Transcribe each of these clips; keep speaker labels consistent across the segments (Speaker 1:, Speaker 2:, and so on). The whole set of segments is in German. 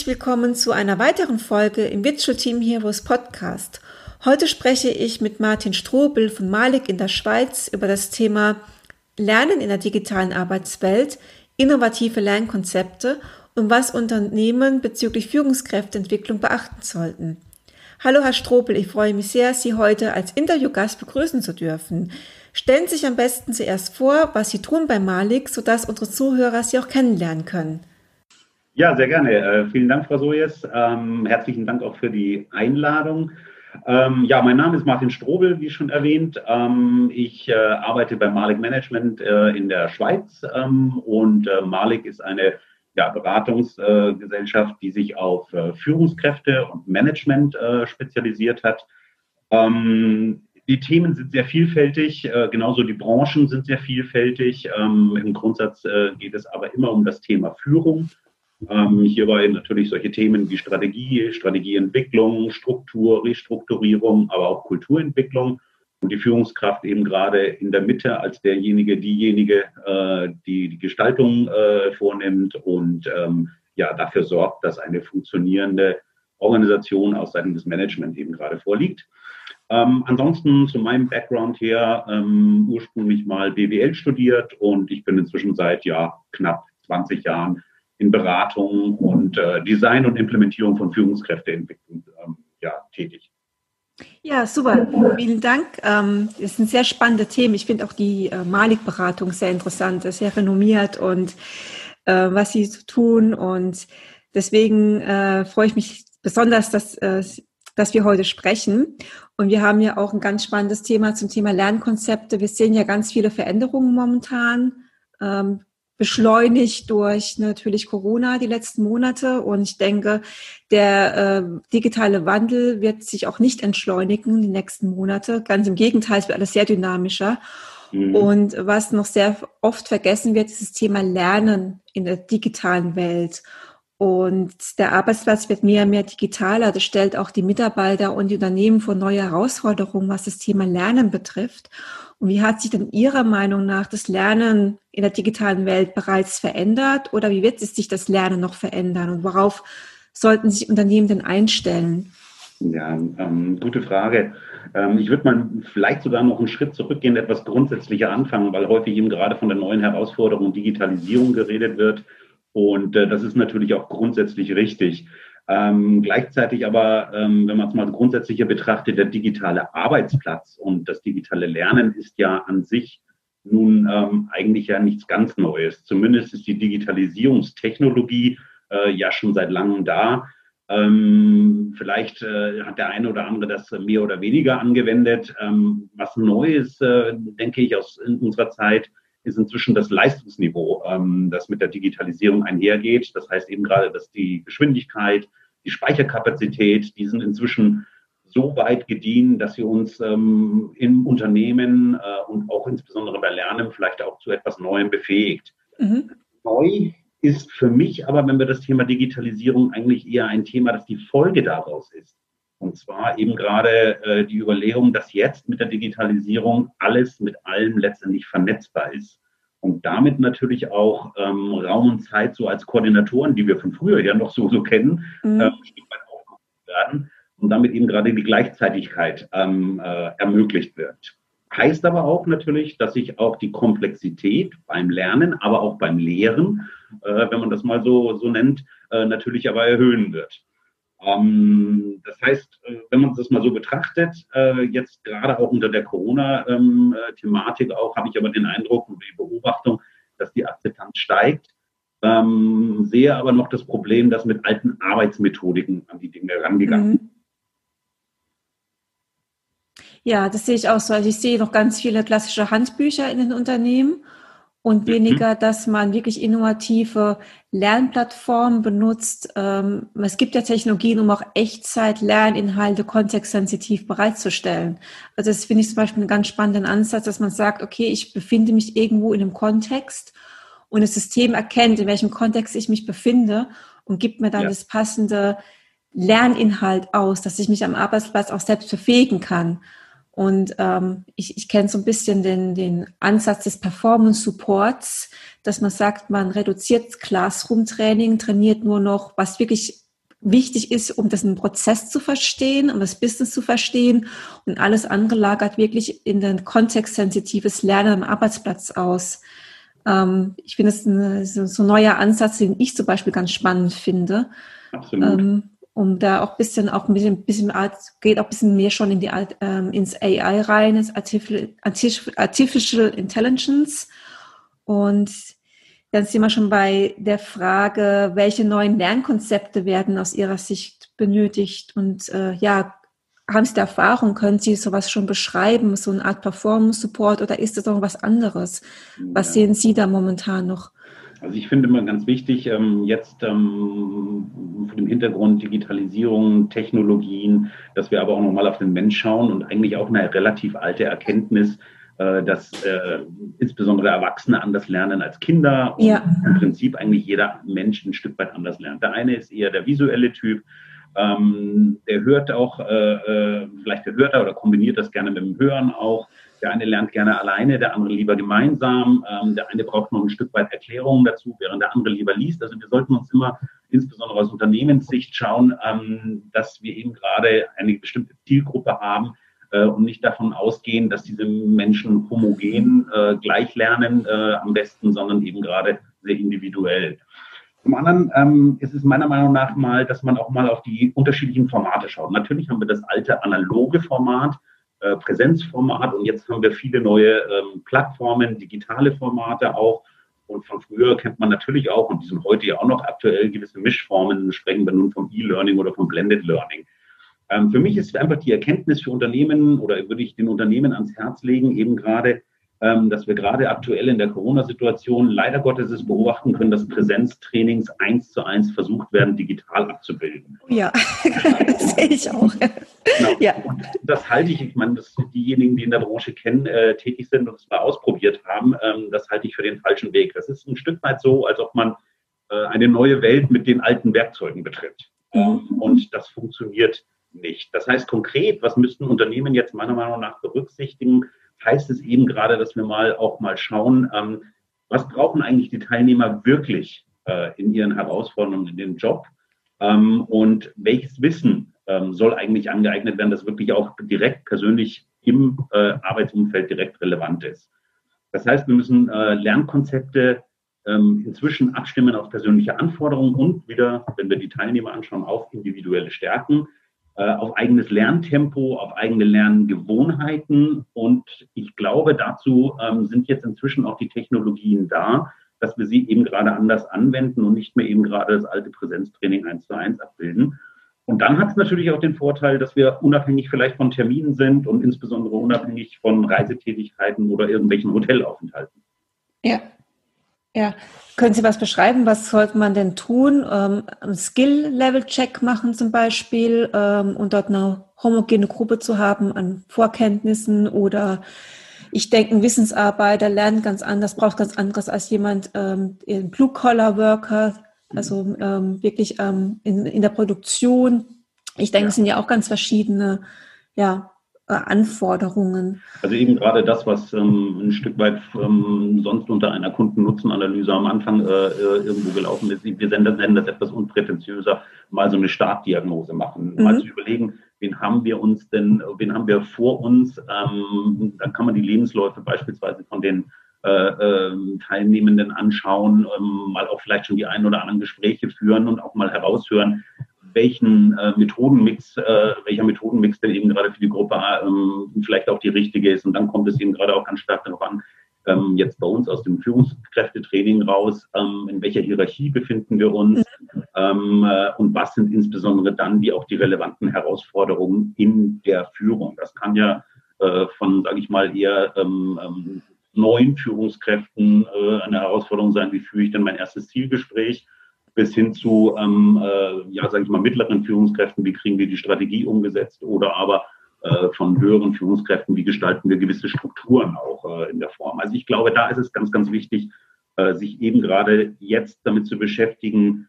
Speaker 1: Herzlich willkommen zu einer weiteren Folge im Virtual Team Heroes Podcast. Heute spreche ich mit Martin Strobel von Malik in der Schweiz über das Thema Lernen in der digitalen Arbeitswelt, innovative Lernkonzepte und was Unternehmen bezüglich Führungskräfteentwicklung beachten sollten. Hallo Herr Strobel, ich freue mich sehr, Sie heute als Interviewgast begrüßen zu dürfen. Stellen Sie sich am besten zuerst vor, was Sie tun bei Malik, sodass unsere Zuhörer Sie auch kennenlernen können.
Speaker 2: Ja, sehr gerne. Äh, vielen Dank, Frau Sojes. Ähm, herzlichen Dank auch für die Einladung. Ähm, ja, mein Name ist Martin Strobel, wie schon erwähnt. Ähm, ich äh, arbeite bei Malik Management äh, in der Schweiz ähm, und äh, Malik ist eine ja, Beratungsgesellschaft, die sich auf äh, Führungskräfte und Management äh, spezialisiert hat. Ähm, die Themen sind sehr vielfältig, genauso die Branchen sind sehr vielfältig. Ähm, Im Grundsatz geht es aber immer um das Thema Führung ähm, hierbei natürlich solche Themen wie Strategie, Strategieentwicklung, Struktur, Restrukturierung, aber auch Kulturentwicklung und die Führungskraft eben gerade in der Mitte als derjenige, diejenige, äh, die die Gestaltung äh, vornimmt und ähm, ja dafür sorgt, dass eine funktionierende Organisation aus Seiten des Management eben gerade vorliegt. Ähm, ansonsten zu meinem Background her ähm, ursprünglich mal BWL studiert und ich bin inzwischen seit ja knapp 20 Jahren in Beratung und äh, Design und Implementierung von Führungskräfteentwicklung ähm, ja, tätig.
Speaker 1: Ja, super. Vielen Dank. Ähm, es sind sehr spannende Themen. Ich finde auch die äh, Malik-Beratung sehr interessant, sehr renommiert und äh, was sie tun. Und deswegen äh, freue ich mich besonders, dass, dass wir heute sprechen. Und wir haben ja auch ein ganz spannendes Thema zum Thema Lernkonzepte. Wir sehen ja ganz viele Veränderungen momentan. Beschleunigt durch natürlich Corona die letzten Monate. Und ich denke, der äh, digitale Wandel wird sich auch nicht entschleunigen die nächsten Monate. Ganz im Gegenteil, es wird alles sehr dynamischer. Mhm. Und was noch sehr oft vergessen wird, ist das Thema Lernen in der digitalen Welt. Und der Arbeitsplatz wird mehr und mehr digitaler. Das stellt auch die Mitarbeiter und die Unternehmen vor neue Herausforderungen, was das Thema Lernen betrifft. Und wie hat sich denn Ihrer Meinung nach das Lernen in der digitalen Welt bereits verändert oder wie wird sich das Lernen noch verändern und worauf sollten sich Unternehmen denn einstellen?
Speaker 2: Ja, ähm, gute Frage. Ähm, ich würde mal vielleicht sogar noch einen Schritt zurückgehen, etwas grundsätzlicher anfangen, weil häufig eben gerade von der neuen Herausforderung Digitalisierung geredet wird. Und äh, das ist natürlich auch grundsätzlich richtig. Ähm, gleichzeitig aber, ähm, wenn man es mal grundsätzlicher betrachtet, der digitale Arbeitsplatz und das digitale Lernen ist ja an sich nun ähm, eigentlich ja nichts ganz Neues. Zumindest ist die Digitalisierungstechnologie äh, ja schon seit langem da. Ähm, vielleicht äh, hat der eine oder andere das mehr oder weniger angewendet. Ähm, was Neues, äh, denke ich, aus unserer Zeit ist inzwischen das Leistungsniveau, ähm, das mit der Digitalisierung einhergeht. Das heißt eben gerade, dass die Geschwindigkeit, die Speicherkapazität, die sind inzwischen so weit gediehen, dass sie uns ähm, im Unternehmen äh, und auch insbesondere bei Lernen vielleicht auch zu etwas Neuem befähigt. Mhm. Neu ist für mich aber, wenn wir das Thema Digitalisierung eigentlich eher ein Thema, das die Folge daraus ist. Und zwar eben gerade äh, die Überlegung, dass jetzt mit der Digitalisierung alles mit allem letztendlich vernetzbar ist. Und damit natürlich auch ähm, Raum und Zeit so als Koordinatoren, die wir von früher ja noch so, so kennen, mhm. äh, werden und damit eben gerade die Gleichzeitigkeit ähm, äh, ermöglicht wird. Heißt aber auch natürlich, dass sich auch die Komplexität beim Lernen, aber auch beim Lehren, äh, wenn man das mal so, so nennt, äh, natürlich aber erhöhen wird. Ähm, das heißt, äh, wenn man das mal so betrachtet, äh, jetzt gerade auch unter der Corona-Thematik auch, habe ich aber den Eindruck und die Beobachtung, dass die Akzeptanz steigt. Ähm, sehe aber noch das Problem, dass mit alten Arbeitsmethodiken an die Dinge rangegangen mhm.
Speaker 1: Ja, das sehe ich auch so. Also ich sehe noch ganz viele klassische Handbücher in den Unternehmen und mhm. weniger, dass man wirklich innovative Lernplattformen benutzt. Ähm, es gibt ja Technologien, um auch Echtzeit-Lerninhalte kontextsensitiv bereitzustellen. Also das finde ich zum Beispiel einen ganz spannenden Ansatz, dass man sagt, okay, ich befinde mich irgendwo in einem Kontext und das System erkennt, in welchem Kontext ich mich befinde und gibt mir dann ja. das passende Lerninhalt aus, dass ich mich am Arbeitsplatz auch selbst befähigen kann. Und ähm, ich, ich kenne so ein bisschen den, den Ansatz des Performance Supports, dass man sagt, man reduziert Classroom-Training, trainiert nur noch, was wirklich wichtig ist, um das Prozess zu verstehen, um das Business zu verstehen und alles andere lagert wirklich in den kontextsensitives Lernen am Arbeitsplatz aus. Ähm, ich finde es ein, so ein neuer Ansatz, den ich zum Beispiel ganz spannend finde. Absolut. Ähm, um da auch bisschen, auch ein bisschen, bisschen geht auch ein bisschen mehr schon in die, ähm, ins AI rein, ins Artificial, Artificial Intelligence. Und dann sind wir schon bei der Frage, welche neuen Lernkonzepte werden aus Ihrer Sicht benötigt? Und äh, ja, haben Sie da Erfahrung? Können Sie sowas schon beschreiben, so eine Art Performance Support oder ist das noch was anderes? Was ja. sehen Sie da momentan noch?
Speaker 2: Also ich finde immer ganz wichtig, ähm, jetzt ähm, vor dem Hintergrund Digitalisierung, Technologien, dass wir aber auch nochmal auf den Mensch schauen und eigentlich auch eine relativ alte Erkenntnis, äh, dass äh, insbesondere Erwachsene anders lernen als Kinder und ja. im Prinzip eigentlich jeder Mensch ein Stück weit anders lernt. Der eine ist eher der visuelle Typ, ähm, der hört auch, äh, äh, vielleicht hört er oder kombiniert das gerne mit dem Hören auch. Der eine lernt gerne alleine, der andere lieber gemeinsam. Ähm, der eine braucht noch ein Stück weit Erklärungen dazu, während der andere lieber liest. Also wir sollten uns immer insbesondere aus Unternehmenssicht schauen, ähm, dass wir eben gerade eine bestimmte Zielgruppe haben äh, und nicht davon ausgehen, dass diese Menschen homogen äh, gleich lernen äh, am besten, sondern eben gerade sehr individuell. Zum anderen ähm, ist es meiner Meinung nach mal, dass man auch mal auf die unterschiedlichen Formate schaut. Natürlich haben wir das alte analoge Format, äh, Präsenzformat und jetzt haben wir viele neue ähm, Plattformen, digitale Formate auch. Und von früher kennt man natürlich auch, und die sind heute ja auch noch aktuell, gewisse Mischformen, sprechen wir nun vom E-Learning oder vom Blended Learning. Ähm, für mich ist einfach die Erkenntnis für Unternehmen oder würde ich den Unternehmen ans Herz legen, eben gerade ähm, dass wir gerade aktuell in der Corona-Situation leider Gottes es beobachten können, dass Präsenztrainings eins zu eins versucht werden, digital abzubilden.
Speaker 1: Ja, das sehe ich auch.
Speaker 2: Genau. Ja. Und das halte ich, ich meine, dass diejenigen, die in der Branche kennen, äh, tätig sind und es mal ausprobiert haben, ähm, das halte ich für den falschen Weg. Das ist ein Stück weit so, als ob man äh, eine neue Welt mit den alten Werkzeugen betritt. Mhm. Und das funktioniert nicht. Das heißt konkret, was müssten Unternehmen jetzt meiner Meinung nach berücksichtigen? Heißt es eben gerade, dass wir mal auch mal schauen, ähm, was brauchen eigentlich die Teilnehmer wirklich äh, in ihren Herausforderungen in dem Job ähm, und welches Wissen ähm, soll eigentlich angeeignet werden, das wirklich auch direkt persönlich im äh, Arbeitsumfeld direkt relevant ist. Das heißt, wir müssen äh, Lernkonzepte ähm, inzwischen abstimmen auf persönliche Anforderungen und wieder, wenn wir die Teilnehmer anschauen, auf individuelle Stärken. Äh, auf eigenes Lerntempo, auf eigene Lerngewohnheiten. Und ich glaube, dazu ähm, sind jetzt inzwischen auch die Technologien da, dass wir sie eben gerade anders anwenden und nicht mehr eben gerade das alte Präsenztraining eins zu eins abbilden. Und dann hat es natürlich auch den Vorteil, dass wir unabhängig vielleicht von Terminen sind und insbesondere unabhängig von Reisetätigkeiten oder irgendwelchen Hotelaufenthalten.
Speaker 1: Ja, ja, können Sie was beschreiben? Was sollte man denn tun? Ähm, Skill-Level-Check machen zum Beispiel ähm, und dort eine homogene Gruppe zu haben an Vorkenntnissen oder ich denke, ein Wissensarbeiter lernt ganz anders, braucht ganz anderes als jemand, ähm, ein Blue-Collar-Worker, also ähm, wirklich ähm, in, in der Produktion. Ich denke, ja. es sind ja auch ganz verschiedene ja, Anforderungen.
Speaker 2: Also eben gerade das, was ähm, ein Stück weit ähm, sonst unter einer Kundennutzenanalyse am Anfang äh, äh irgendwo gelaufen ist. Wir nennen das etwas unprätentiöser, mal so eine Startdiagnose machen, mhm. mal zu überlegen, wen haben wir uns denn, wen haben wir vor uns? Ähm, dann kann man die Lebensläufe beispielsweise von den äh, äh, Teilnehmenden anschauen, ähm, mal auch vielleicht schon die ein oder anderen Gespräche führen und auch mal heraushören, welchen äh, Methodenmix, äh, welcher Methodenmix denn eben gerade für die Gruppe ähm, vielleicht auch die richtige ist. Und dann kommt es eben gerade auch ganz stark darauf an, ähm, jetzt bei uns aus dem Führungskräftetraining raus, ähm, in welcher Hierarchie befinden wir uns ähm, äh, und was sind insbesondere dann die auch die relevanten Herausforderungen in der Führung. Das kann ja äh, von, sage ich mal, eher ähm, ähm, neuen Führungskräften äh, eine Herausforderung sein, wie führe ich denn mein erstes Zielgespräch, bis hin zu, ähm, äh, ja, sage ich mal, mittleren Führungskräften, wie kriegen wir die Strategie umgesetzt oder aber äh, von höheren Führungskräften, wie gestalten wir gewisse Strukturen auch äh, in der Form. Also ich glaube, da ist es ganz, ganz wichtig, äh, sich eben gerade jetzt damit zu beschäftigen,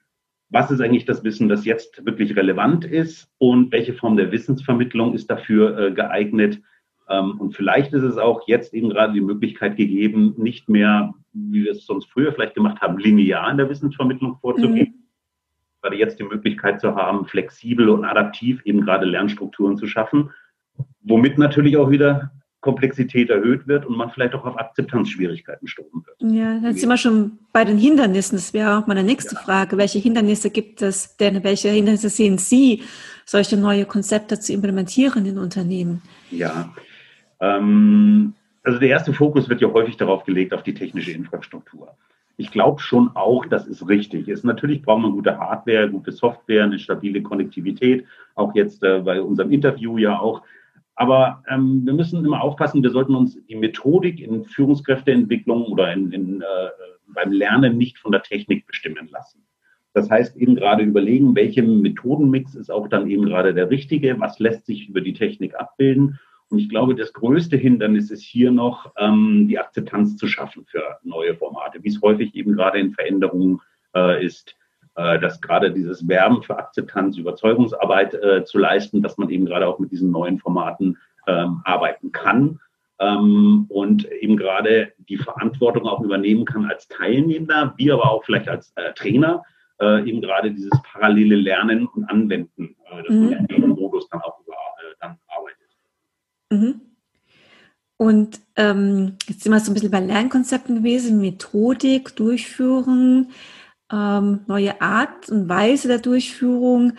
Speaker 2: was ist eigentlich das Wissen, das jetzt wirklich relevant ist und welche Form der Wissensvermittlung ist dafür äh, geeignet. Ähm, und vielleicht ist es auch jetzt eben gerade die Möglichkeit gegeben, nicht mehr, wie wir es sonst früher vielleicht gemacht haben, linear in der Wissensvermittlung vorzugehen. Mhm. Gerade jetzt die Möglichkeit zu haben, flexibel und adaptiv eben gerade Lernstrukturen zu schaffen, womit natürlich auch wieder Komplexität erhöht wird und man vielleicht auch auf Akzeptanzschwierigkeiten stoßen wird.
Speaker 1: Ja, dann sind wir schon bei den Hindernissen. Das wäre auch meine nächste ja. Frage. Welche Hindernisse gibt es denn? Welche Hindernisse sehen Sie, solche neue Konzepte zu implementieren in Unternehmen?
Speaker 2: Ja, ähm, also der erste Fokus wird ja häufig darauf gelegt, auf die technische Infrastruktur. Ich glaube schon auch, das ist richtig. Ist natürlich braucht man gute Hardware, gute Software, eine stabile Konnektivität. Auch jetzt äh, bei unserem Interview ja auch aber ähm, wir müssen immer aufpassen, wir sollten uns die Methodik in Führungskräfteentwicklung oder in, in, äh, beim Lernen nicht von der Technik bestimmen lassen. Das heißt eben gerade überlegen, welcher Methodenmix ist auch dann eben gerade der richtige, was lässt sich über die Technik abbilden. Und ich glaube, das größte Hindernis ist hier noch, ähm, die Akzeptanz zu schaffen für neue Formate, wie es häufig eben gerade in Veränderungen äh, ist. Äh, dass gerade dieses Werben für Akzeptanz, Überzeugungsarbeit äh, zu leisten, dass man eben gerade auch mit diesen neuen Formaten ähm, arbeiten kann ähm, und eben gerade die Verantwortung auch übernehmen kann als Teilnehmer, wie aber auch vielleicht als äh, Trainer, äh, eben gerade dieses parallele Lernen und Anwenden, äh, dass mhm. man in diesem Modus dann auch über, äh, dann arbeitet.
Speaker 1: Mhm. Und ähm, jetzt sind wir so ein bisschen bei Lernkonzepten gewesen, Methodik, Durchführen ähm, neue Art und Weise der Durchführung.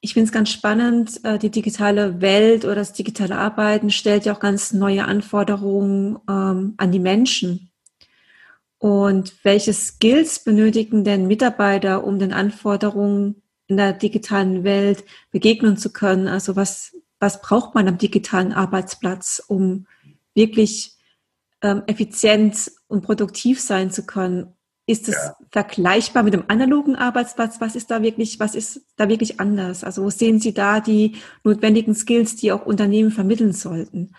Speaker 1: Ich finde es ganz spannend, äh, die digitale Welt oder das digitale Arbeiten stellt ja auch ganz neue Anforderungen ähm, an die Menschen. Und welche Skills benötigen denn Mitarbeiter, um den Anforderungen in der digitalen Welt begegnen zu können? Also was, was braucht man am digitalen Arbeitsplatz, um wirklich ähm, effizient und produktiv sein zu können? Ist es ja. vergleichbar mit dem analogen Arbeitsplatz? Was ist da wirklich, was ist da wirklich anders? Also wo sehen Sie da die notwendigen Skills, die auch Unternehmen vermitteln sollten?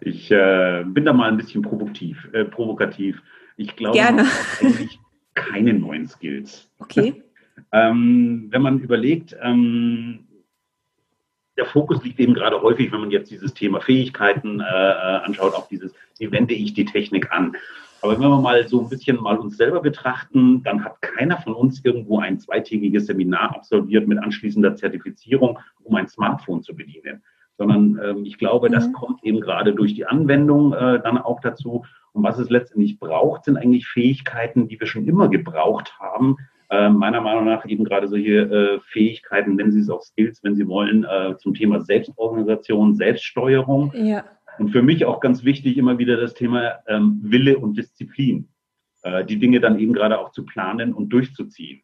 Speaker 2: Ich äh, bin da mal ein bisschen provokativ. Äh, provokativ. Ich glaube,
Speaker 1: Gerne.
Speaker 2: eigentlich keine neuen Skills.
Speaker 1: Okay.
Speaker 2: ähm, wenn man überlegt, ähm, der Fokus liegt eben gerade häufig, wenn man jetzt dieses Thema Fähigkeiten äh, äh anschaut, auf dieses, wie wende ich die Technik an? Aber wenn wir mal so ein bisschen mal uns selber betrachten, dann hat keiner von uns irgendwo ein zweitägiges Seminar absolviert mit anschließender Zertifizierung, um ein Smartphone zu bedienen. Sondern ähm, ich glaube, das mhm. kommt eben gerade durch die Anwendung äh, dann auch dazu. Und was es letztendlich braucht, sind eigentlich Fähigkeiten, die wir schon immer gebraucht haben. Äh, meiner Meinung nach eben gerade solche äh, Fähigkeiten, nennen Sie es auch Skills, wenn Sie wollen, äh, zum Thema Selbstorganisation, Selbststeuerung. Ja. Und für mich auch ganz wichtig immer wieder das Thema ähm, Wille und Disziplin, äh, die Dinge dann eben gerade auch zu planen und durchzuziehen.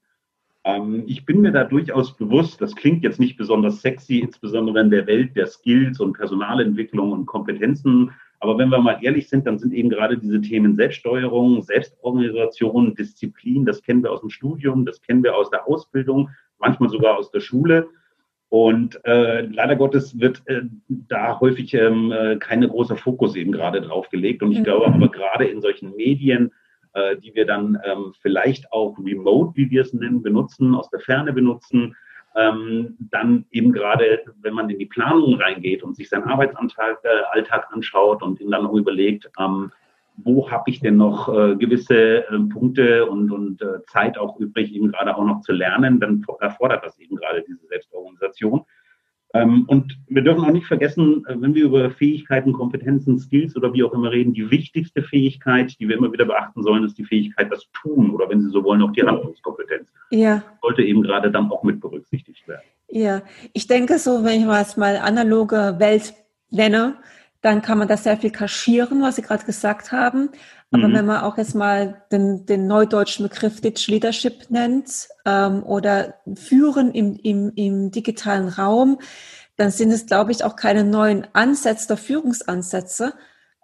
Speaker 2: Ähm, ich bin mir da durchaus bewusst, das klingt jetzt nicht besonders sexy, insbesondere in der Welt der Skills und Personalentwicklung und Kompetenzen. Aber wenn wir mal ehrlich sind, dann sind eben gerade diese Themen Selbststeuerung, Selbstorganisation, Disziplin, das kennen wir aus dem Studium, das kennen wir aus der Ausbildung, manchmal sogar aus der Schule. Und äh, leider Gottes wird äh, da häufig ähm, äh, keine großer Fokus eben gerade drauf gelegt. Und ich mhm. glaube aber gerade in solchen Medien, äh, die wir dann ähm, vielleicht auch remote, wie wir es nennen, benutzen, aus der Ferne benutzen, ähm, dann eben gerade, wenn man in die Planung reingeht und sich seinen Arbeitsalltag äh, anschaut und ihn dann auch überlegt, ähm, wo habe ich denn noch äh, gewisse äh, Punkte und, und äh, Zeit auch übrig, eben gerade auch noch zu lernen, dann erfordert das eben gerade diese Selbstorganisation. Ähm, und wir dürfen auch nicht vergessen, äh, wenn wir über Fähigkeiten, Kompetenzen, Skills oder wie auch immer reden, die wichtigste Fähigkeit, die wir immer wieder beachten sollen, ist die Fähigkeit, das Tun oder wenn Sie so wollen, auch die Handlungskompetenz. Ja. Sollte eben gerade dann auch mit berücksichtigt werden.
Speaker 1: Ja, ich denke so, wenn ich mal analoge Welt nenne, dann kann man das sehr viel kaschieren, was Sie gerade gesagt haben. Aber mhm. wenn man auch jetzt mal den, den neudeutschen Begriff Digital Leadership nennt ähm, oder Führen im, im, im digitalen Raum, dann sind es, glaube ich, auch keine neuen Ansätze oder Führungsansätze,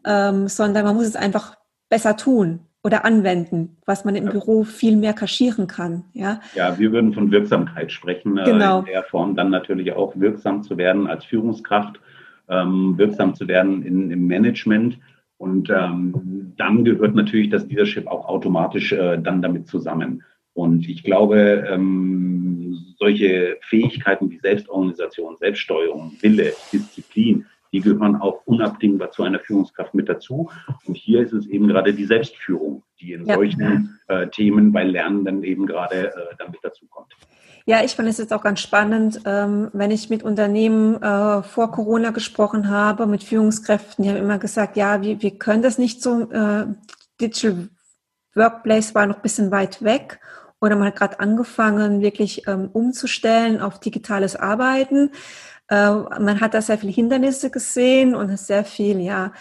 Speaker 1: ähm, sondern man muss es einfach besser tun oder anwenden, was man im ja. Büro viel mehr kaschieren kann. Ja,
Speaker 2: ja wir würden von Wirksamkeit sprechen, äh, genau. in der Form dann natürlich auch wirksam zu werden als Führungskraft, ähm, wirksam zu werden in, im Management. Und ähm, dann gehört natürlich das Leadership auch automatisch äh, dann damit zusammen. Und ich glaube, ähm, solche Fähigkeiten wie Selbstorganisation, Selbststeuerung, Wille, Disziplin, die gehören auch unabdingbar zu einer Führungskraft mit dazu. Und hier ist es eben gerade die Selbstführung, die in ja. solchen äh, Themen bei Lernenden eben gerade äh, dann mit dazu kommt.
Speaker 1: Ja, ich fand es jetzt auch ganz spannend, ähm, wenn ich mit Unternehmen äh, vor Corona gesprochen habe, mit Führungskräften, die haben immer gesagt, ja, wir, wir können das nicht so, äh, Digital Workplace war noch ein bisschen weit weg oder man hat gerade angefangen, wirklich ähm, umzustellen auf digitales Arbeiten. Äh, man hat da sehr viele Hindernisse gesehen und sehr viel, ja,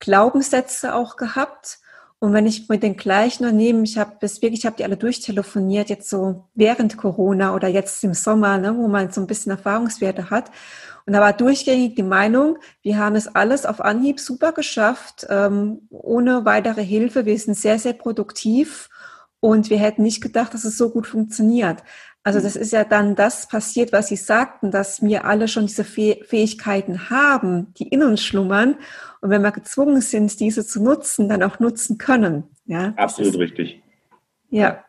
Speaker 1: Glaubenssätze auch gehabt. Und wenn ich mit den gleichen Unternehmen, ich habe das wirklich, ich habe die alle durchtelefoniert, jetzt so während Corona oder jetzt im Sommer, ne, wo man so ein bisschen Erfahrungswerte hat. Und da war durchgängig die Meinung, wir haben es alles auf Anhieb super geschafft, ähm, ohne weitere Hilfe. Wir sind sehr, sehr produktiv und wir hätten nicht gedacht, dass es so gut funktioniert. Also das ist ja dann das passiert, was Sie sagten, dass wir alle schon diese Fähigkeiten haben, die in uns schlummern. Und wenn wir gezwungen sind, diese zu nutzen, dann auch nutzen können. Ja,
Speaker 2: Absolut ist, richtig.
Speaker 1: Ja.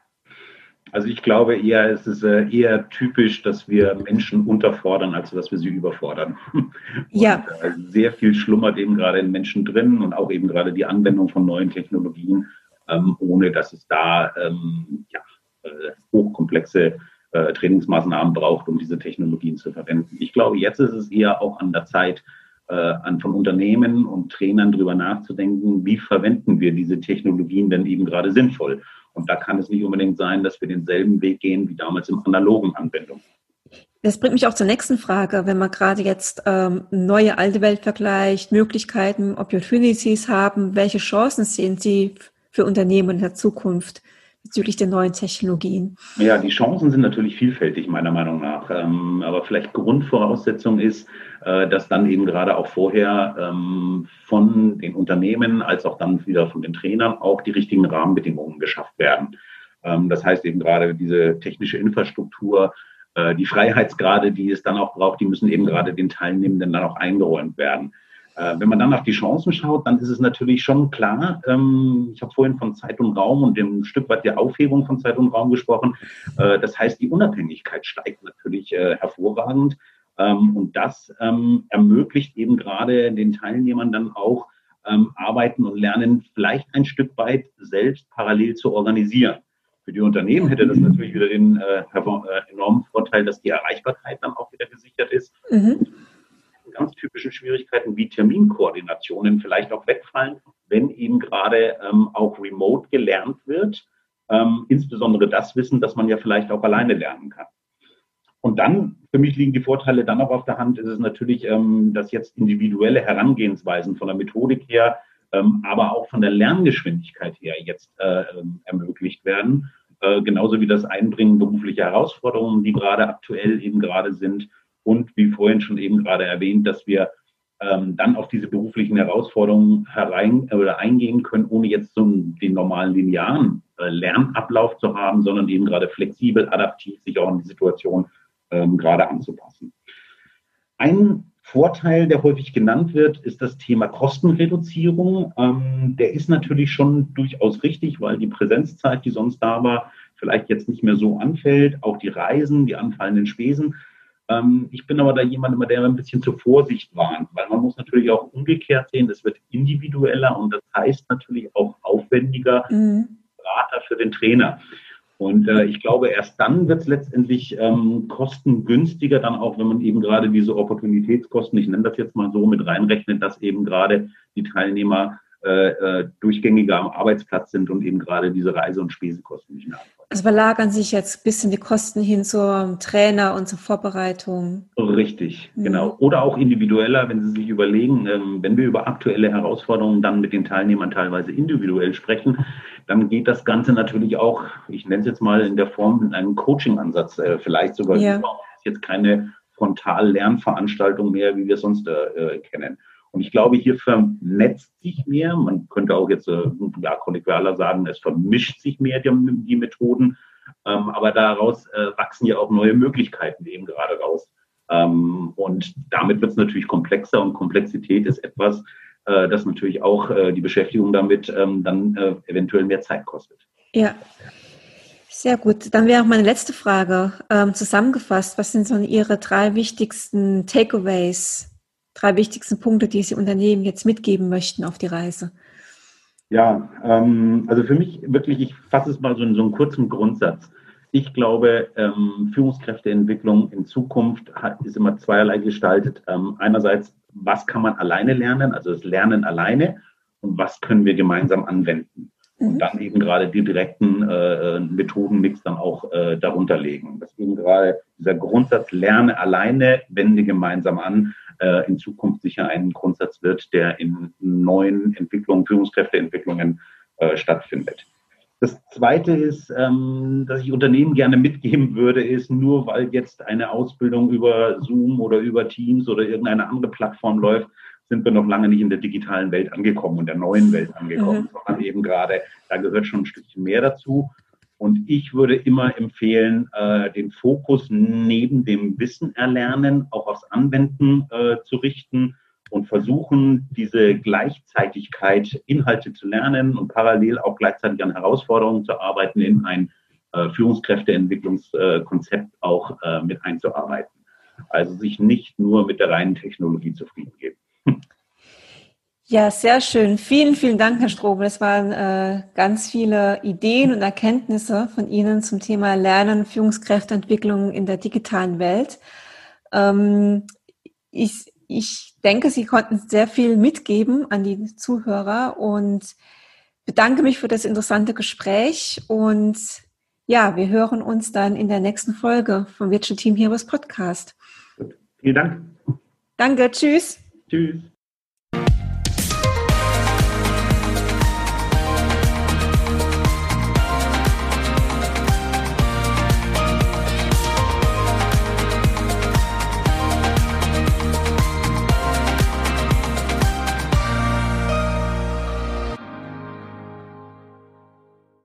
Speaker 2: Also ich glaube eher, es ist äh, eher typisch, dass wir Menschen unterfordern, als dass wir sie überfordern.
Speaker 1: ja.
Speaker 2: Und, äh, sehr viel schlummert eben gerade in Menschen drin und auch eben gerade die Anwendung von neuen Technologien, ähm, ohne dass es da ähm, ja, äh, hochkomplexe Trainingsmaßnahmen braucht, um diese Technologien zu verwenden. Ich glaube, jetzt ist es eher auch an der Zeit, äh, an von Unternehmen und Trainern darüber nachzudenken, wie verwenden wir diese Technologien denn eben gerade sinnvoll. Und da kann es nicht unbedingt sein, dass wir denselben Weg gehen wie damals im analogen Anwendung.
Speaker 1: Das bringt mich auch zur nächsten Frage. Wenn man gerade jetzt ähm, neue, alte Welt vergleicht, Möglichkeiten, Opportunities haben, welche Chancen sehen Sie für Unternehmen in der Zukunft? bezüglich der neuen Technologien?
Speaker 2: Ja, die Chancen sind natürlich vielfältig, meiner Meinung nach. Ähm, aber vielleicht Grundvoraussetzung ist, äh, dass dann eben gerade auch vorher ähm, von den Unternehmen als auch dann wieder von den Trainern auch die richtigen Rahmenbedingungen geschafft werden. Ähm, das heißt eben gerade diese technische Infrastruktur, äh, die Freiheitsgrade, die es dann auch braucht, die müssen eben gerade den Teilnehmenden dann auch eingeräumt werden. Äh, wenn man dann auf die Chancen schaut, dann ist es natürlich schon klar, ähm, ich habe vorhin von Zeit und Raum und dem Stück weit der Aufhebung von Zeit und Raum gesprochen. Äh, das heißt, die Unabhängigkeit steigt natürlich äh, hervorragend. Ähm, und das ähm, ermöglicht eben gerade den Teilnehmern dann auch arbeiten und lernen, vielleicht ein Stück weit selbst parallel zu organisieren. Für die Unternehmen hätte das natürlich wieder den enormen Vorteil, dass die Erreichbarkeit dann auch wieder gesichert ist. Mhm ganz typischen Schwierigkeiten wie Terminkoordinationen vielleicht auch wegfallen, wenn eben gerade ähm, auch remote gelernt wird. Ähm, insbesondere das Wissen, dass man ja vielleicht auch alleine lernen kann. Und dann, für mich liegen die Vorteile dann auch auf der Hand, ist es natürlich, ähm, dass jetzt individuelle Herangehensweisen von der Methodik her, ähm, aber auch von der Lerngeschwindigkeit her jetzt äh, ähm, ermöglicht werden. Äh, genauso wie das Einbringen beruflicher Herausforderungen, die gerade aktuell eben gerade sind und wie vorhin schon eben gerade erwähnt, dass wir dann auf diese beruflichen Herausforderungen herein oder eingehen können, ohne jetzt so den normalen linearen äh, Lernablauf zu haben, sondern eben gerade flexibel, adaptiv sich auch an die Situation ähm, gerade anzupassen. Ein Vorteil, der häufig genannt wird, ist das Thema Kostenreduzierung. Ähm, der ist natürlich schon durchaus richtig, weil die Präsenzzeit, die sonst da war, vielleicht jetzt nicht mehr so anfällt. Auch die Reisen, die anfallenden Spesen ähm, ich bin aber da jemand immer, der ein bisschen zur Vorsicht warnt, weil man muss natürlich auch umgekehrt sehen, es wird individueller und das heißt natürlich auch aufwendiger mhm. Berater für den Trainer. Und äh, ich glaube, erst dann wird es letztendlich ähm, kostengünstiger, dann auch, wenn man eben gerade diese Opportunitätskosten, ich nenne das jetzt mal so, mit reinrechnet, dass eben gerade die Teilnehmer äh, äh, durchgängiger am Arbeitsplatz sind und eben gerade diese Reise- und Spesekosten nicht mehr haben.
Speaker 1: Also verlagern sich jetzt ein bisschen die Kosten hin zum Trainer und zur Vorbereitung.
Speaker 2: Richtig, mhm. genau. Oder auch individueller, wenn Sie sich überlegen, ähm, wenn wir über aktuelle Herausforderungen dann mit den Teilnehmern teilweise individuell sprechen, dann geht das Ganze natürlich auch, ich nenne es jetzt mal in der Form mit einem Coaching-Ansatz äh, vielleicht sogar ja. über. jetzt keine Frontal-Lernveranstaltung mehr, wie wir es sonst äh, kennen. Und ich glaube, hier vernetzt sich mehr. Man könnte auch jetzt äh, ja, kollegialer sagen, es vermischt sich mehr die, die Methoden. Ähm, aber daraus äh, wachsen ja auch neue Möglichkeiten eben gerade raus. Ähm, und damit wird es natürlich komplexer und Komplexität ist etwas, äh, das natürlich auch äh, die Beschäftigung damit ähm, dann äh, eventuell mehr Zeit kostet.
Speaker 1: Ja. Sehr gut. Dann wäre auch meine letzte Frage ähm, zusammengefasst. Was sind so Ihre drei wichtigsten Takeaways, drei wichtigsten Punkte, die Sie Unternehmen jetzt mitgeben möchten auf die Reise?
Speaker 2: Ja, ähm, also für mich wirklich, ich fasse es mal so in so einen kurzen Grundsatz. Ich glaube, ähm, Führungskräfteentwicklung in Zukunft hat, ist immer zweierlei gestaltet. Ähm, einerseits, was kann man alleine lernen, also das Lernen alleine, und was können wir gemeinsam anwenden. Und mhm. dann eben gerade die direkten äh, Methodenmix dann auch äh, darunter legen. Das eben gerade dieser Grundsatz, lerne alleine, wende gemeinsam an, äh, in Zukunft sicher ein Grundsatz wird, der in neuen Entwicklungen, Führungskräfteentwicklungen äh, stattfindet. Das Zweite ist, ähm, dass ich Unternehmen gerne mitgeben würde, ist nur weil jetzt eine Ausbildung über Zoom oder über Teams oder irgendeine andere Plattform läuft, sind wir noch lange nicht in der digitalen Welt angekommen und der neuen Welt angekommen, mhm. sondern eben gerade, da gehört schon ein Stückchen mehr dazu. Und ich würde immer empfehlen, äh, den Fokus neben dem Wissen erlernen auch aufs Anwenden äh, zu richten und versuchen, diese Gleichzeitigkeit, Inhalte zu lernen und parallel auch gleichzeitig an Herausforderungen zu arbeiten, in ein äh, Führungskräfteentwicklungskonzept auch äh, mit einzuarbeiten. Also sich nicht nur mit der reinen Technologie zufrieden geben.
Speaker 1: Ja, sehr schön. Vielen, vielen Dank, Herr Strobel. Es waren äh, ganz viele Ideen und Erkenntnisse von Ihnen zum Thema Lernen, Führungskräfteentwicklung in der digitalen Welt. Ähm, ich, ich denke, Sie konnten sehr viel mitgeben an die Zuhörer und bedanke mich für das interessante Gespräch und ja, wir hören uns dann in der nächsten Folge vom Virtual Team Heroes Podcast.
Speaker 2: Vielen Dank.
Speaker 1: Danke, tschüss.
Speaker 2: Tschüss.